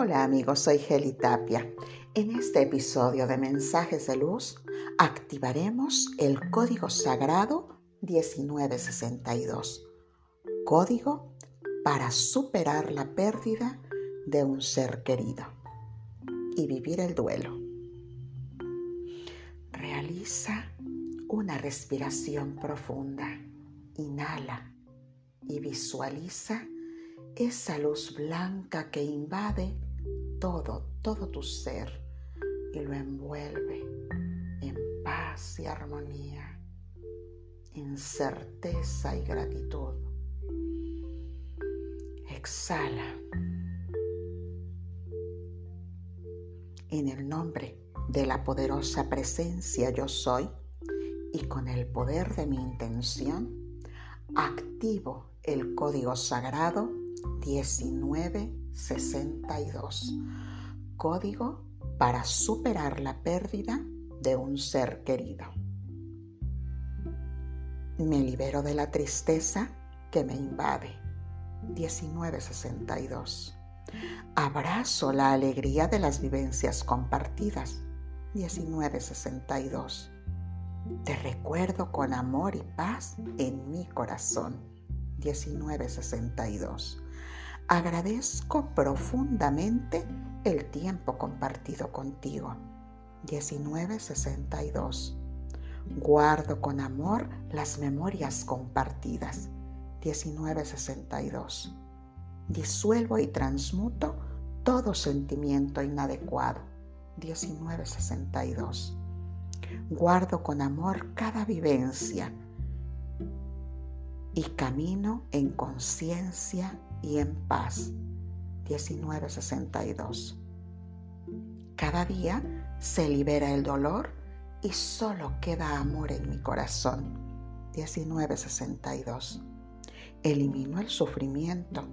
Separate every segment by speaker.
Speaker 1: Hola amigos, soy Geli Tapia. En este episodio de Mensajes de Luz activaremos el código sagrado 1962. Código para superar la pérdida de un ser querido y vivir el duelo. Realiza una respiración profunda. Inhala y visualiza esa luz blanca que invade todo, todo tu ser y lo envuelve en paz y armonía, en certeza y gratitud. Exhala. En el nombre de la poderosa presencia yo soy y con el poder de mi intención, activo el código sagrado 1962. Código para superar la pérdida de un ser querido. Me libero de la tristeza que me invade. 1962. Abrazo la alegría de las vivencias compartidas. 1962. Te recuerdo con amor y paz en mi corazón. 1962. Agradezco profundamente el tiempo compartido contigo. 1962. Guardo con amor las memorias compartidas. 1962. Disuelvo y transmuto todo sentimiento inadecuado. 1962. Guardo con amor cada vivencia y camino en conciencia y en paz. 1962. Cada día se libera el dolor y solo queda amor en mi corazón. 1962. Elimino el sufrimiento.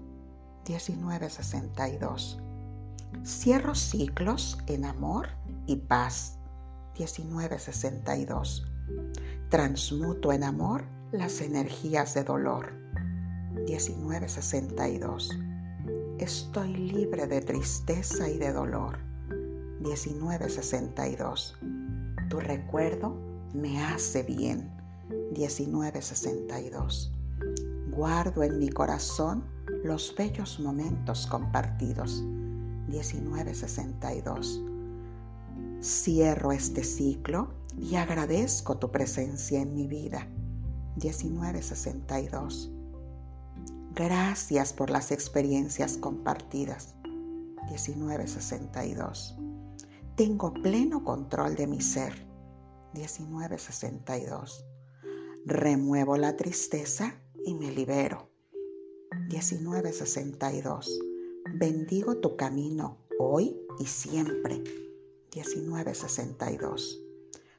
Speaker 1: 1962. Cierro ciclos en amor y paz. 1962. Transmuto en amor las energías de dolor. 1962. Estoy libre de tristeza y de dolor. 1962. Tu recuerdo me hace bien. 1962. Guardo en mi corazón los bellos momentos compartidos. 1962. Cierro este ciclo y agradezco tu presencia en mi vida. 1962. Gracias por las experiencias compartidas. 1962. Tengo pleno control de mi ser. 1962. Remuevo la tristeza y me libero. 1962. Bendigo tu camino hoy y siempre. 1962.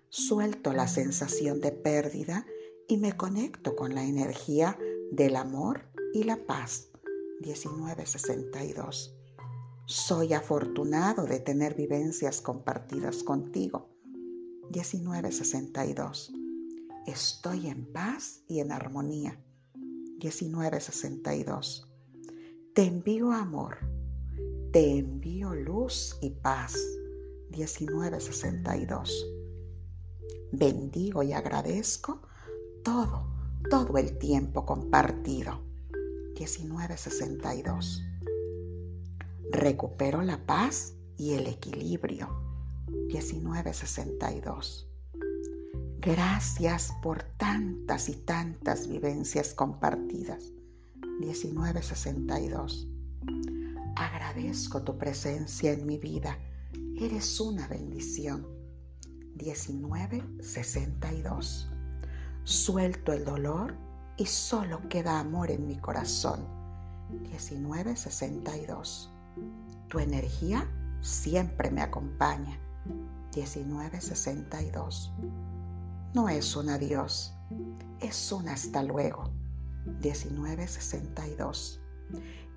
Speaker 1: Suelto la sensación de pérdida y me conecto con la energía del amor y la paz. 1962. Soy afortunado de tener vivencias compartidas contigo. 1962. Estoy en paz y en armonía. 1962. Te envío amor. Te envío luz y paz. 1962. Bendigo y agradezco todo, todo el tiempo compartido. 1962. Recupero la paz y el equilibrio. 1962. Gracias por tantas y tantas vivencias compartidas. 1962. Agradezco tu presencia en mi vida. Eres una bendición. 1962. Suelto el dolor y solo queda amor en mi corazón. 1962. Tu energía siempre me acompaña. 1962. No es un adiós, es un hasta luego. 1962.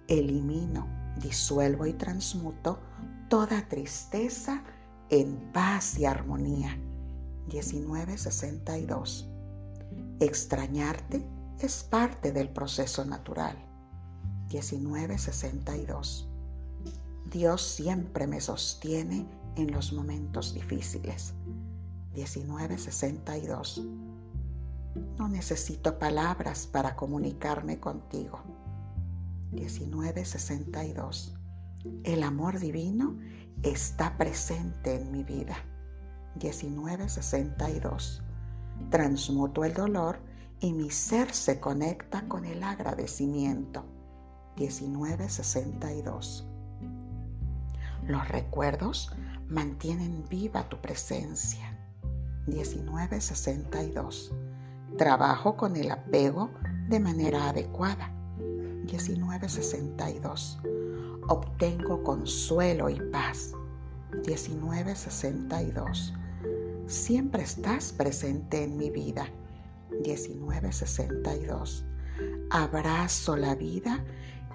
Speaker 1: Elimino, disuelvo y transmuto toda tristeza en paz y armonía. 1962. Extrañarte es parte del proceso natural. 1962. Dios siempre me sostiene en los momentos difíciles. 1962. No necesito palabras para comunicarme contigo. 1962. El amor divino está presente en mi vida. 1962. Transmuto el dolor y mi ser se conecta con el agradecimiento. 1962. Los recuerdos mantienen viva tu presencia. 1962. Trabajo con el apego de manera adecuada. 1962. Obtengo consuelo y paz. 1962. Siempre estás presente en mi vida. 1962. Abrazo la vida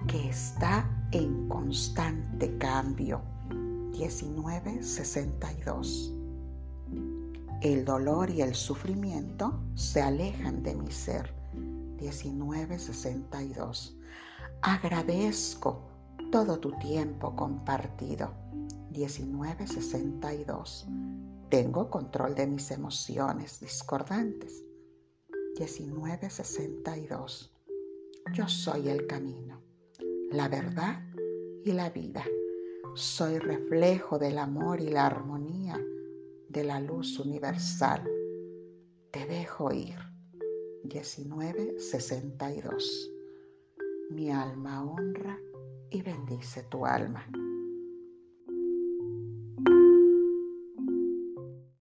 Speaker 1: que está en constante cambio. 1962. El dolor y el sufrimiento se alejan de mi ser. 1962. Agradezco todo tu tiempo compartido. 1962. Tengo control de mis emociones discordantes. 1962. Yo soy el camino, la verdad y la vida. Soy reflejo del amor y la armonía de la luz universal. Te dejo ir. 1962. Mi alma honra y bendice tu alma.